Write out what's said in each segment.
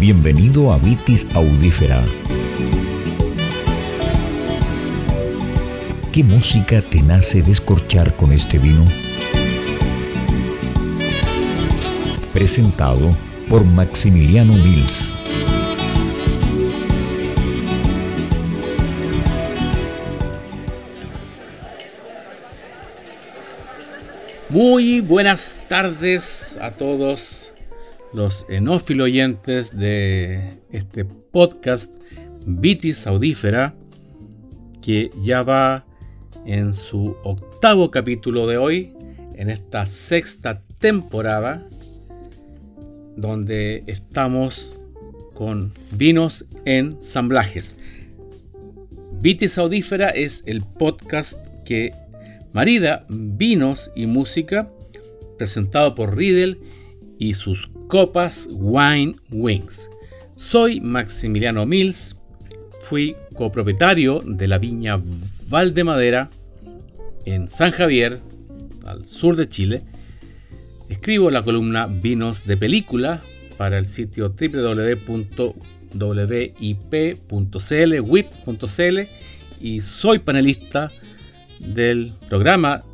Bienvenido a Vitis Audífera. ¿Qué música te nace descorchar con este vino? Presentado por Maximiliano Mills. Muy buenas tardes a todos los enófilo oyentes de este podcast Vitis Audífera, que ya va en su octavo capítulo de hoy, en esta sexta temporada, donde estamos con vinos en samblajes. Vitis Audífera es el podcast que marida vinos y música presentado por Riddle y sus copas Wine Wings. Soy Maximiliano Mills, fui copropietario de la viña Valdemadera en San Javier, al sur de Chile. Escribo la columna Vinos de Película para el sitio www.wip.cl, wip.cl y soy panelista del programa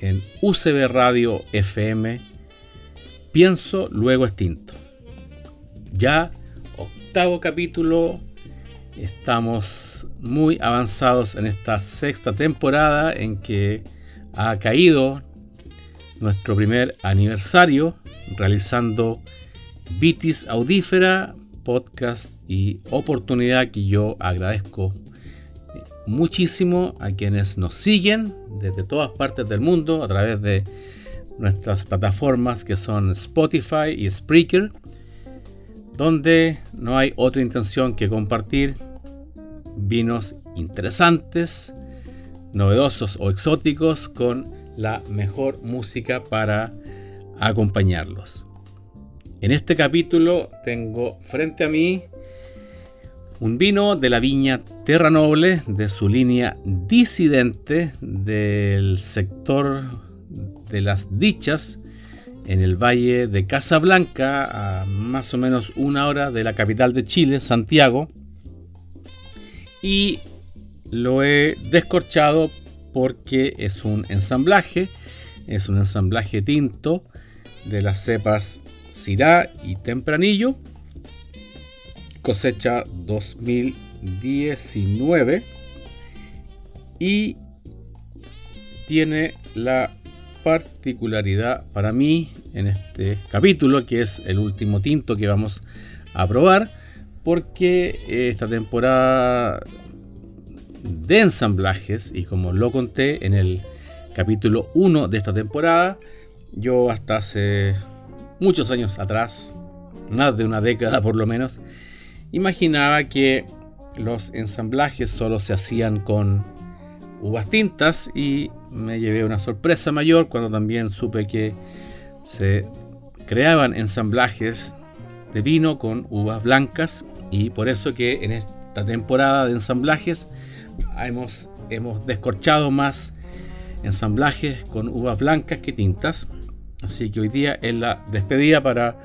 en UCB Radio FM Pienso, luego extinto. Ya octavo capítulo, estamos muy avanzados en esta sexta temporada en que ha caído nuestro primer aniversario realizando Vitis Audífera, podcast y oportunidad que yo agradezco muchísimo a quienes nos siguen desde todas partes del mundo a través de nuestras plataformas que son Spotify y Spreaker, donde no hay otra intención que compartir vinos interesantes, novedosos o exóticos con la mejor música para acompañarlos. En este capítulo tengo frente a mí un vino de la viña Terra Noble de su línea disidente del sector de las Dichas, en el valle de Casablanca, a más o menos una hora de la capital de Chile, Santiago. Y lo he descorchado porque es un ensamblaje, es un ensamblaje tinto de las cepas Syrah y Tempranillo, cosecha 2019 y tiene la particularidad para mí en este capítulo, que es el último tinto que vamos a probar, porque esta temporada de ensamblajes, y como lo conté en el capítulo 1 de esta temporada, yo hasta hace muchos años atrás, más de una década por lo menos, imaginaba que los ensamblajes solo se hacían con uvas tintas y me llevé una sorpresa mayor cuando también supe que se creaban ensamblajes de vino con uvas blancas y por eso que en esta temporada de ensamblajes hemos, hemos descorchado más ensamblajes con uvas blancas que tintas. Así que hoy día es la despedida para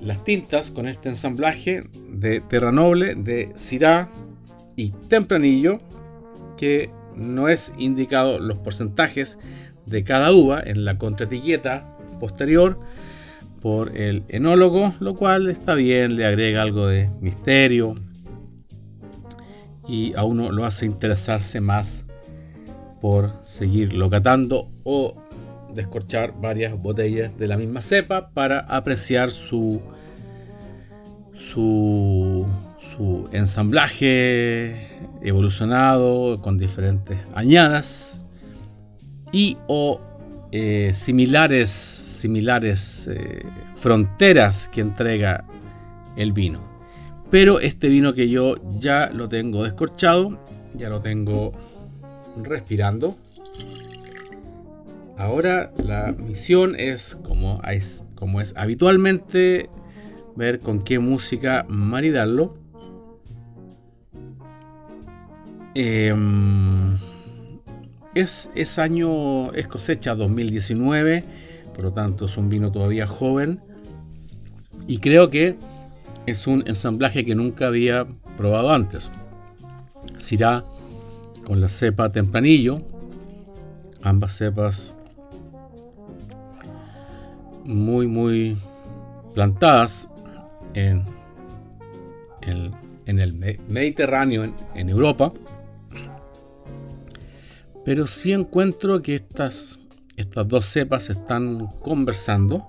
las tintas con este ensamblaje de Terra Noble, de Syrah y Tempranillo que no es indicado los porcentajes de cada uva en la contraetiqueta posterior por el enólogo, lo cual está bien, le agrega algo de misterio y a uno lo hace interesarse más por seguir locatando o descorchar varias botellas de la misma cepa para apreciar su su su ensamblaje evolucionado con diferentes añadas y o eh, similares, similares eh, fronteras que entrega el vino. Pero este vino que yo ya lo tengo descorchado, ya lo tengo respirando. Ahora la misión es como es, como es habitualmente ver con qué música maridarlo Em, es, año, es cosecha 2019, por lo tanto es un vino todavía joven. Y creo que es un ensamblaje que nunca había probado antes. Sirá con la cepa tempranillo, ambas cepas muy muy plantadas en, el Mediterráneo, en, Europa. Pero sí encuentro que estas, estas dos cepas están conversando.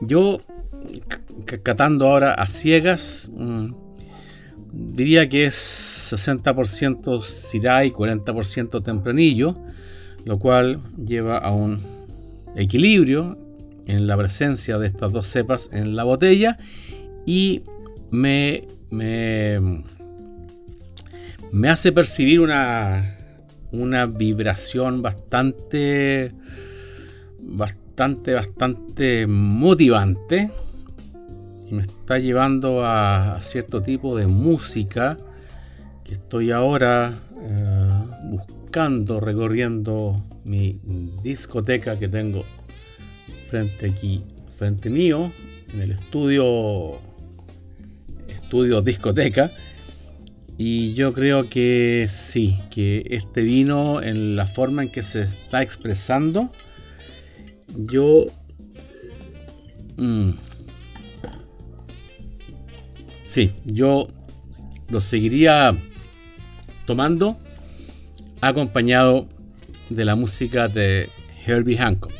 Yo, catando ahora a ciegas, mm, diría que es 60% Syrah y 40% Tempranillo, lo cual lleva a un equilibrio en la presencia de estas dos cepas en la botella y me, me, me hace percibir una, una vibración bastante, bastante, bastante motivante y me está llevando a, cierto tipo de música que estoy ahora eh, buscando, recorriendo mi discoteca que tengo frente aquí, frente mío, en el estudio, estudio discoteca. Y yo creo que sí, que este vino en la forma en que se está expresando, yo... Mm, sí, yo lo seguiría tomando acompañado de la música de Herbie Hancock.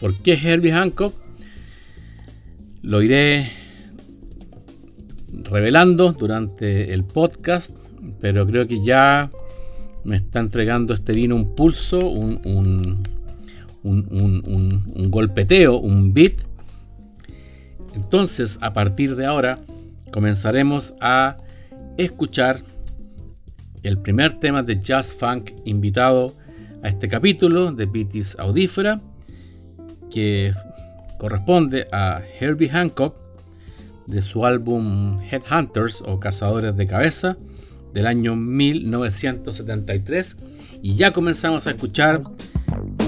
¿Por qué Herbie Hancock? Lo iré revelando durante el podcast, pero creo que ya me está entregando este vino un pulso, un, un, un, golpeteo, un beat. Entonces, a partir de ahora, comenzaremos a escuchar el primer tema de jazz funk invitado a este capítulo de Pitis Audífera que corresponde a Herbie Hancock de su álbum Headhunters o Cazadores de Cabeza del año 1973 y ya comenzamos a escuchar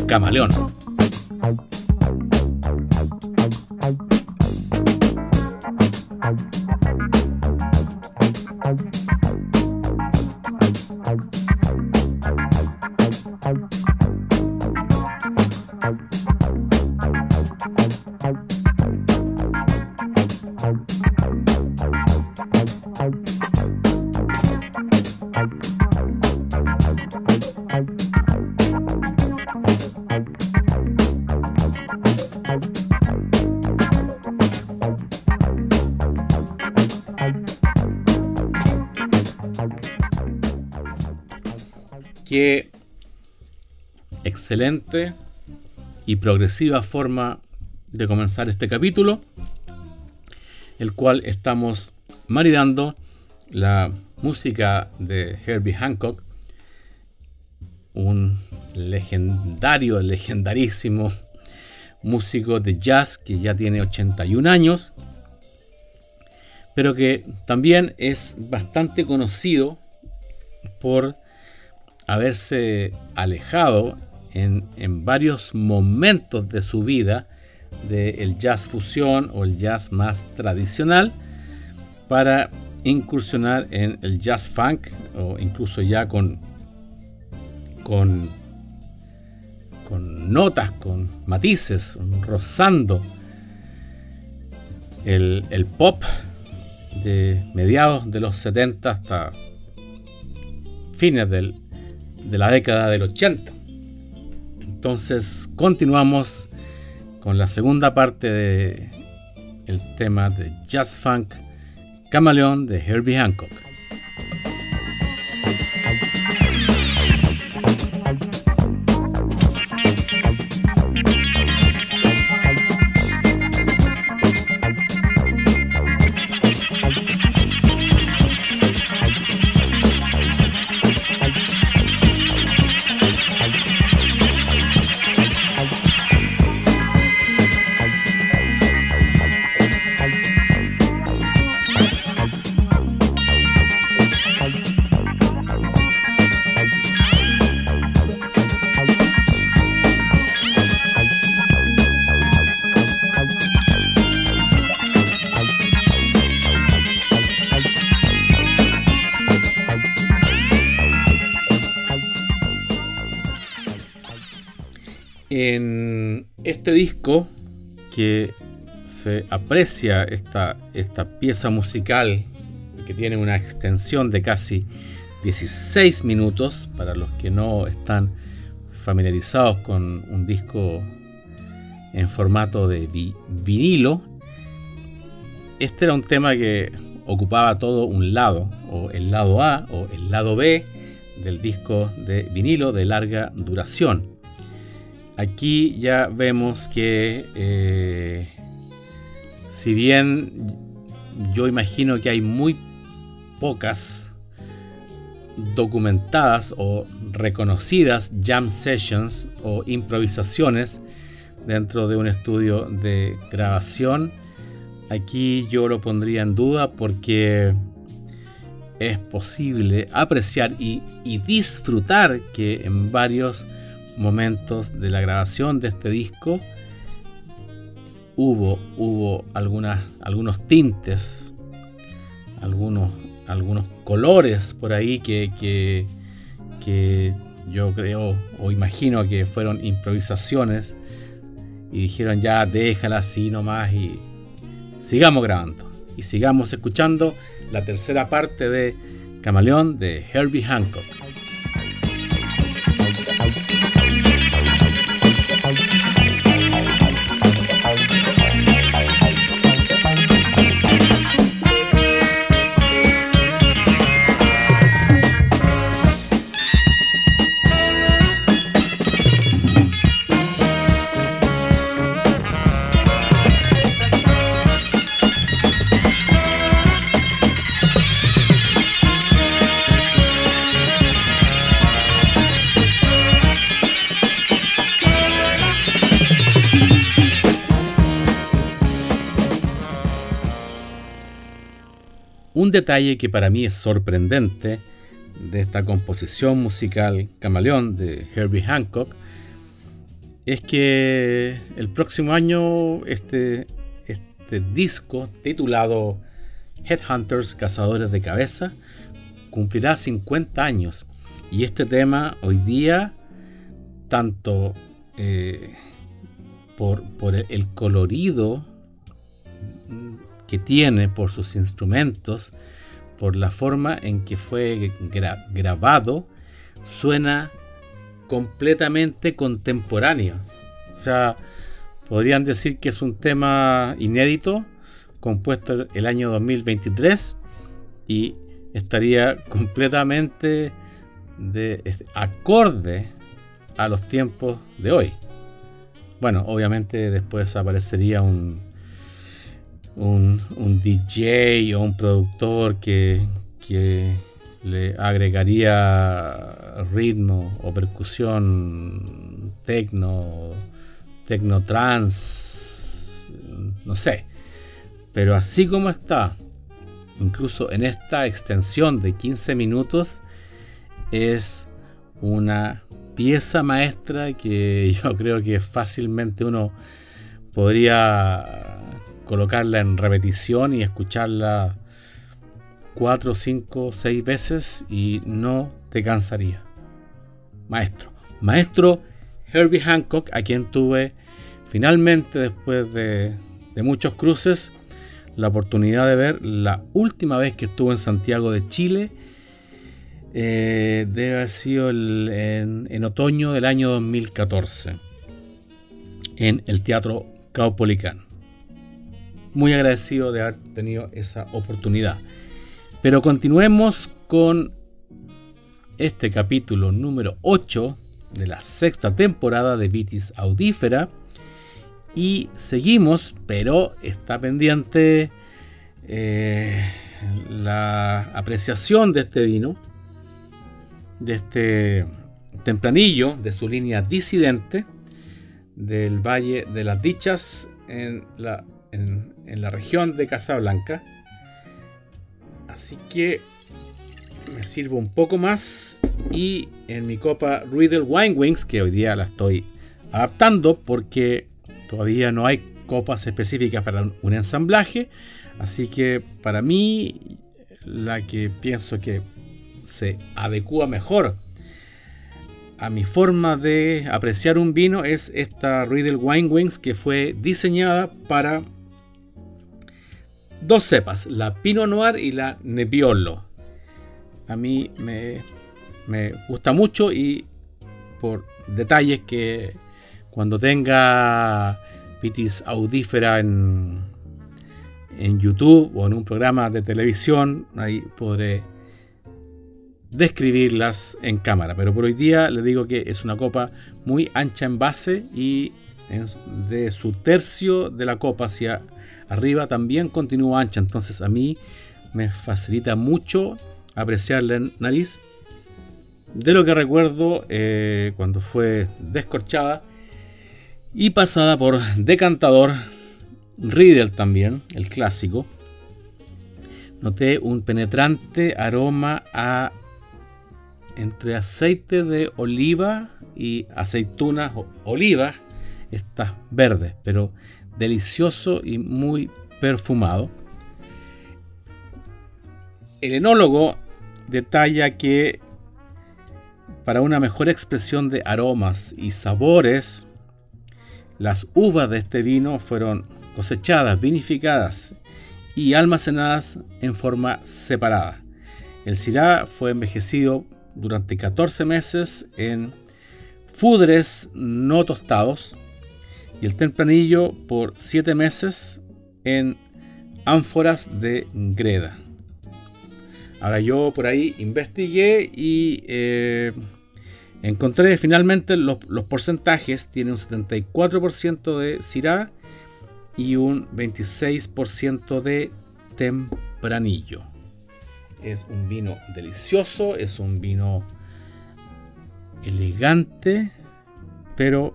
Camaleón. Qué excelente y progresiva forma de comenzar este capítulo, el cual estamos maridando la música de Herbie Hancock, un legendario, legendarísimo músico de jazz que ya tiene 81 años, pero que también es bastante conocido por haberse alejado en, varios momentos de su vida del jazz fusión o el jazz más tradicional para incursionar en el jazz funk o incluso ya con con con notas, con matices, rozando el, el pop de mediados de los 70 hasta fines del, de la década del 80. Entonces continuamos con la segunda parte de el tema de Jazz Funk Camaleón de Herbie Hancock. En este disco que se aprecia esta, esta pieza musical que tiene una extensión de casi 16 minutos para los que no están familiarizados con un disco en formato de vinilo. Este era un tema que ocupaba todo un lado, o el lado A o el lado B del disco de vinilo de larga duración. Aquí ya vemos que eh, si bien yo imagino que hay muy pocas documentadas o reconocidas jam sessions o improvisaciones dentro de un estudio de grabación, aquí yo lo pondría en duda porque es posible apreciar y, disfrutar que en varios momentos de la grabación de este disco hubo, hubo algunas, algunos tintes, algunos, algunos colores por ahí que, que, que yo creo o imagino que fueron improvisaciones y dijeron ya déjala así nomás y sigamos grabando y sigamos escuchando la tercera parte de Camaleón de Herbie Hancock. Detalle que para mí es sorprendente de esta composición musical Camaleón de Herbie Hancock es que el próximo año este, este disco titulado Headhunters Cazadores de Cabeza cumplirá 50 años. Y este tema hoy día tanto eh, por, por el colorido que tiene, por sus instrumentos, por la forma en que fue grabado, suena completamente contemporáneo. O sea, podrían decir que es un tema inédito, compuesto el año 2023 y estaría completamente de, acorde a los tiempos de hoy. Bueno, obviamente después aparecería un, un, DJ o un productor que, le agregaría ritmo o percusión, tecno, tecno trans, no sé. Pero así como está, incluso en esta extensión de 15 minutos, es una pieza maestra que yo creo que fácilmente uno podría colocarla en repetición y escucharla cuatro, cinco, seis veces y no te cansaría. Maestro. Maestro Herbie Hancock, a quien tuve finalmente después de, muchos cruces la oportunidad de ver la última vez que estuvo en Santiago de Chile. Eh, debe haber sido en, en, otoño del año 2014 en el Teatro Caupolicán muy agradecido de haber tenido esa oportunidad. Pero continuemos con este capítulo número 8 de la sexta temporada de Vitis Audífera. Y seguimos, pero está pendiente eh, la apreciación de este vino, de este tempranillo, de su línea disidente del Valle de las Dichas en la en, la región de Casablanca. Así que me sirvo un poco más y en mi copa Riddle Wine Wings, que hoy día la estoy adaptando porque todavía no hay copas específicas para un ensamblaje. Así que para mí la que pienso que se adecua mejor a mi forma de apreciar un vino es esta Riedel Wine Wings que fue diseñada para dos cepas, la Pinot Noir y la Nebbiolo. A mí me, me gusta mucho y por detalles que cuando tenga pitis audífera en, en YouTube o en un programa de televisión, ahí podré describirlas en cámara. Pero por hoy día le digo que es una copa muy ancha en base y de su tercio de la copa hacia arriba también continúa ancha. Entonces a mí me facilita mucho apreciar la nariz. De lo que recuerdo eh, cuando fue descorchada y pasada por decantador, Riedel también, el clásico, noté un penetrante aroma a entre aceite de oliva y aceitunas olivas, estas verdes, pero delicioso y muy perfumado. El enólogo detalla que para una mejor expresión de aromas y sabores, las uvas de este vino fueron cosechadas, vinificadas y almacenadas en forma separada. El Syrah fue envejecido durante 14 meses en fudres no tostados y el tempranillo por 7 meses en ánforas de greda. Ahora yo por ahí investigué y eh, encontré finalmente los, porcentajes. Tiene un 74% de Syrah y un 26% de tempranillo. Es un vino delicioso, es un vino elegante, pero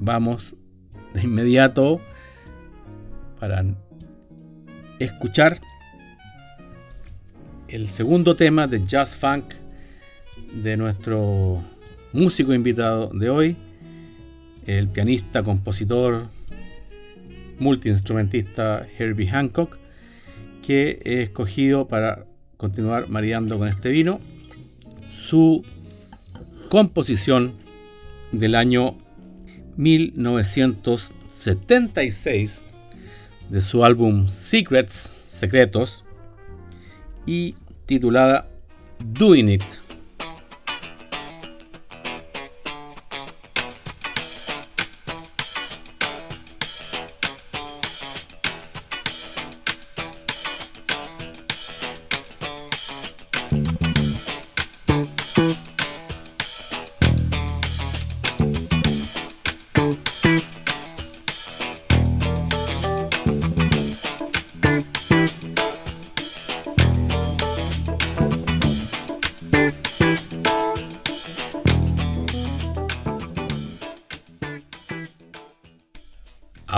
vamos de inmediato para escuchar el segundo tema de Jazz Funk de nuestro músico invitado de hoy, el pianista, compositor, multiinstrumentista Herbie Hancock, que he escogido para continuar mareando con este vino su composición del año 1976 de su álbum Secrets, Secretos, y titulada Doing It.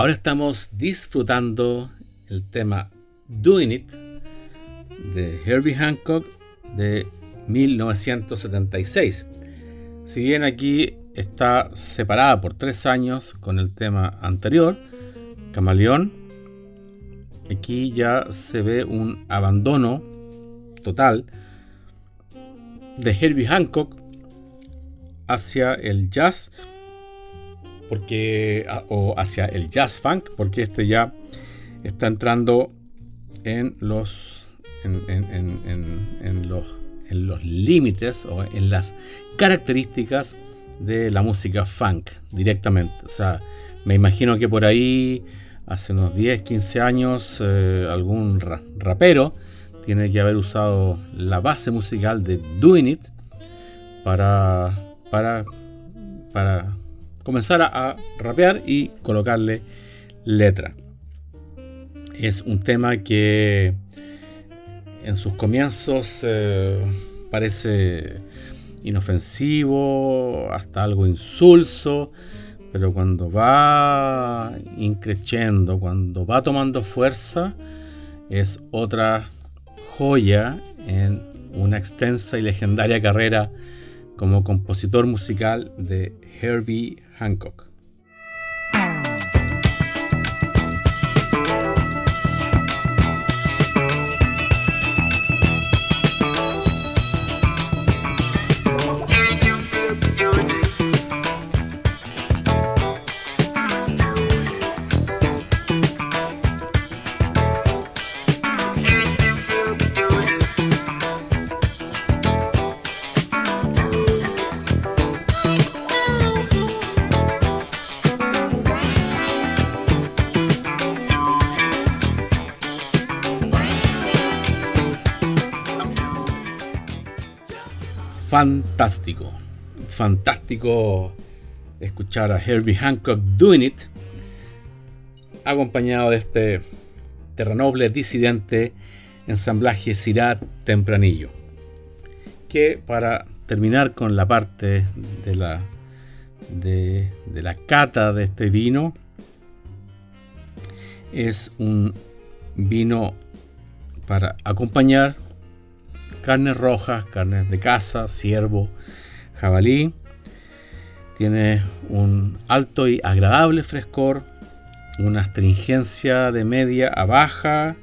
Ahora estamos disfrutando el tema Doing It de Herbie Hancock de 1976. Si bien aquí está separada por tres años con el tema anterior, Camaleón, aquí ya se ve un abandono total de Herbie Hancock hacia el jazz porque o hacia el jazz funk, porque este ya está entrando en los en, los en los límites o en las características de la música funk directamente. O sea, me imagino que por ahí hace unos 10, 15 años eh, algún rapero tiene que haber usado la base musical de Doing It para para para comenzar a, rapear y colocarle letra. Es un tema que en sus comienzos eh, parece inofensivo, hasta algo insulso, pero cuando va increciendo, cuando va tomando fuerza, es otra joya en una extensa y legendaria carrera como compositor musical de Herbie Hancock. Fantástico. Fantástico escuchar a Herbie Hancock Doing It, acompañado de este terranoble disidente ensamblaje Sirat Tempranillo. Que para terminar con la parte de la, de, de la cata de este vino, es un vino para acompañar carnes rojas, carnes de caza, ciervo, jabalí. Tiene un alto y agradable frescor, una astringencia de media a baja,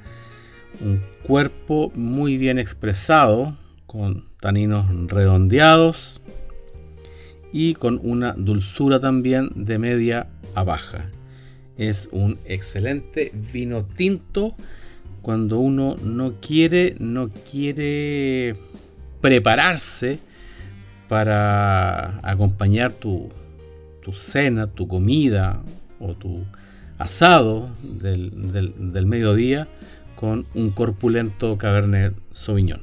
un cuerpo muy bien expresado, con taninos redondeados y con una dulzura también de media a baja. Es un excelente vino tinto cuando uno no quiere, no quiere prepararse para acompañar tu, cena, tu comida o tu asado del, del mediodía con un corpulento Cabernet Sauvignon.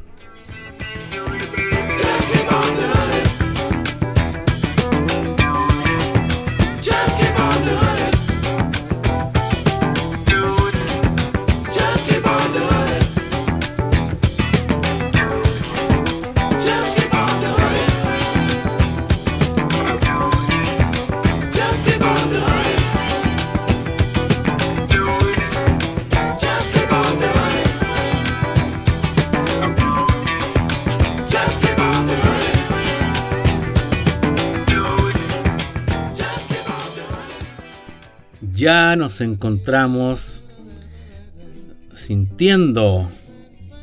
Ya nos encontramos sintiendo,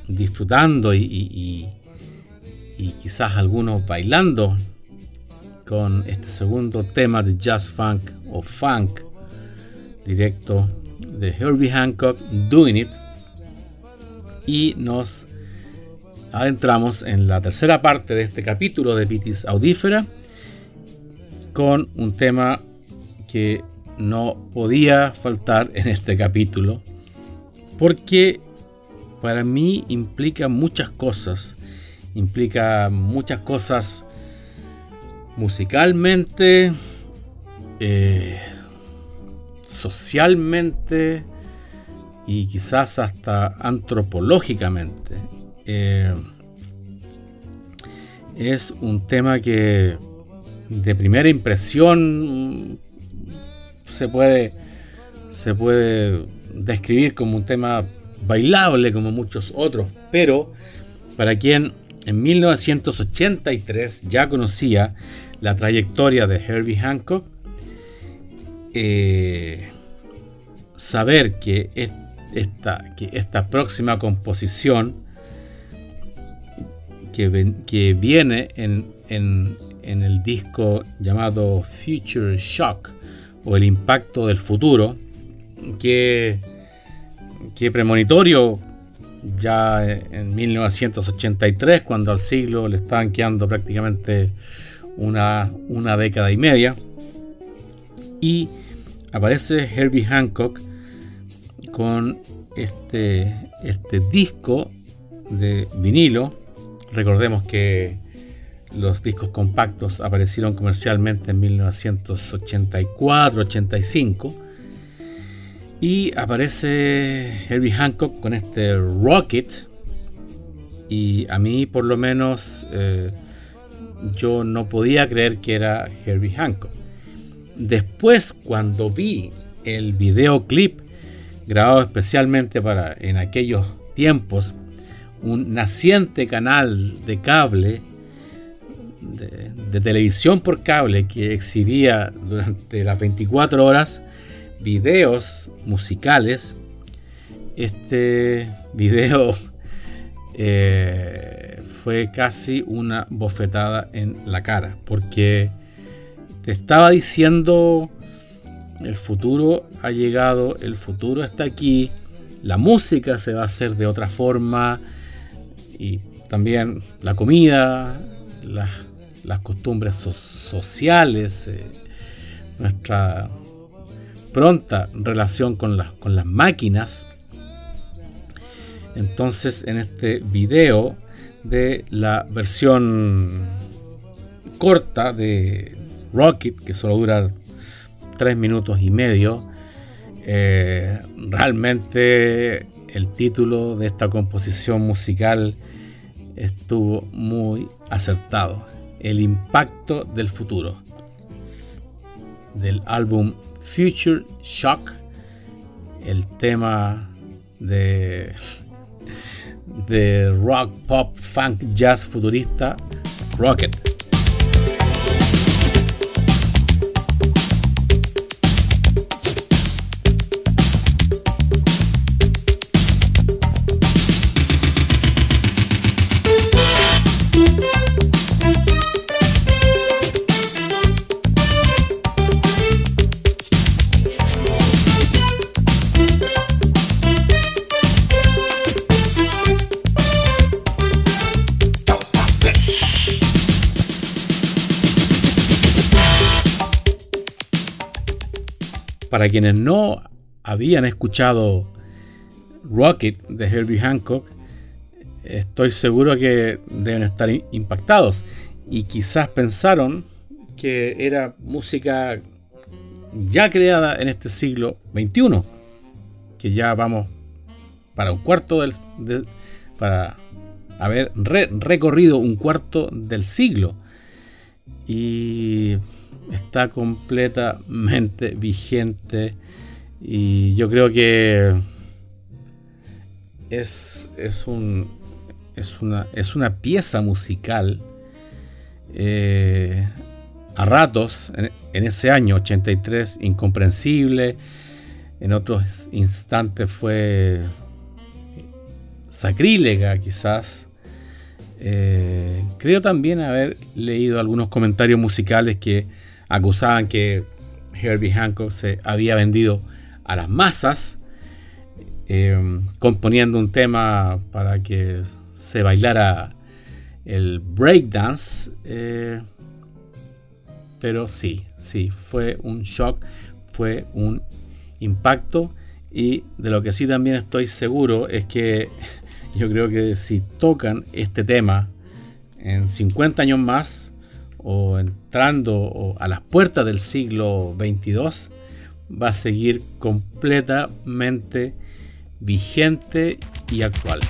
disfrutando y, quizás algunos bailando con este segundo tema de jazz funk o funk directo de Herbie Hancock, Doing It. Y nos adentramos en la tercera parte de este capítulo de Pitis Audífera con un tema que no podía faltar en este capítulo porque para mí implica muchas cosas. Implica muchas cosas musicalmente, eh, socialmente y quizás hasta antropológicamente. Eh, es un tema que de primera impresión se puede, se puede describir como un tema bailable como muchos otros, pero para quien en 1983 ya conocía la trayectoria de Herbie Hancock, eh, saber que esta, que esta próxima composición que, que viene en, en, en el disco llamado Future Shock, o el impacto del futuro, que, que premonitorio ya en 1983, cuando al siglo le estaban quedando prácticamente una, una década y media. Y aparece Herbie Hancock con este, este disco de vinilo. Recordemos que los discos compactos aparecieron comercialmente en 1984-85 y aparece Herbie Hancock con este Rocket y a mí por lo menos eh, yo no podía creer que era Herbie Hancock. Después cuando vi el videoclip grabado especialmente para en aquellos tiempos un naciente canal de cable de, televisión por cable que exhibía durante las 24 horas videos musicales. Este video eh, fue casi una bofetada en la cara porque te estaba diciendo el futuro ha llegado, el futuro está aquí, la música se va a hacer de otra forma y también la comida, las las costumbres sociales, eh, nuestra pronta relación con, con las máquinas. Entonces en este video de la versión corta de Rocket, que solo dura tres minutos y medio, eh, realmente el título de esta composición musical estuvo muy acertado. El impacto del futuro. Del álbum Future Shock. El tema de, de rock, pop, funk, jazz futurista Rocket. Para quienes no habían escuchado Rocket de Herbie Hancock, estoy seguro que deben estar impactados. Y quizás pensaron que era música ya creada en este siglo XXI, que ya vamos para un cuarto del, para haber recorrido un cuarto del siglo. Y está completamente vigente y yo creo que es, es, un, es, una, es una pieza musical eh, a ratos en, ese año 83 incomprensible, en otros instantes fue sacrílega quizás. Eh, creo también haber leído algunos comentarios musicales que acusaban que Herbie Hancock se había vendido a las masas, eh, componiendo un tema para que se bailara el breakdance. Eh, pero sí, sí, fue un shock, fue un impacto. Y de lo que sí también estoy seguro es que yo creo que si tocan este tema en 50 años más, o entrando a las puertas del siglo 22, va a seguir completamente vigente y actual.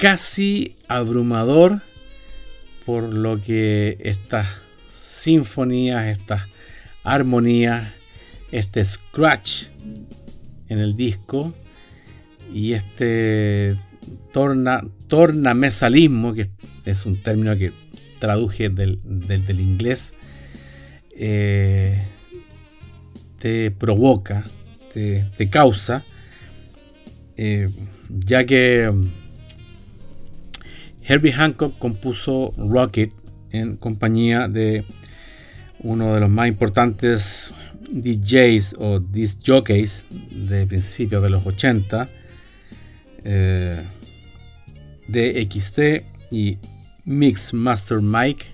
Casi abrumador por lo que estas sinfonías, estas armonías, este scratch en el disco y este torna, tornamesalismo, que es un término que traduje del, inglés, eh, te provoca, te, causa, eh, ya que Herbie Hancock compuso Rocket en compañía de uno de los más importantes DJs o disc jockeys de principios de los 80, eh, DXT y Mix Master Mike.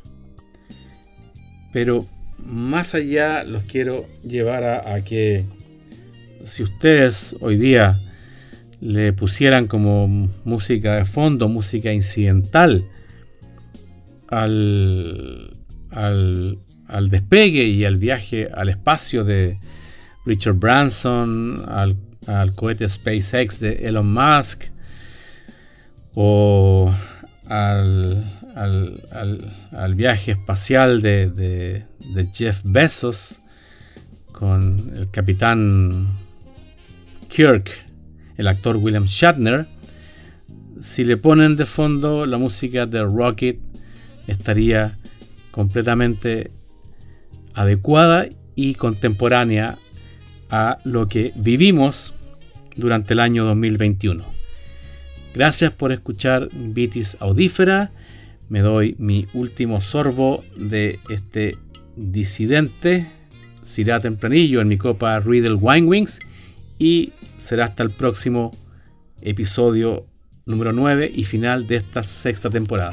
Pero más allá los quiero llevar a que si ustedes hoy día le pusieran como música de fondo, música incidental al, al, despegue y al viaje al espacio de Richard Branson, al, cohete SpaceX de Elon Musk o al, al viaje espacial de, de Jeff Bezos con el capitán Kirk el actor William Shatner, si le ponen de fondo la música de Rocket, estaría completamente adecuada y contemporánea a lo que vivimos durante el año 2021. Gracias por escuchar Vitis Audífera. Me doy mi último sorbo de este disidente. Será tempranillo en mi copa Riddle Wine Wings. Y será hasta el próximo episodio número 9 y final de esta sexta temporada.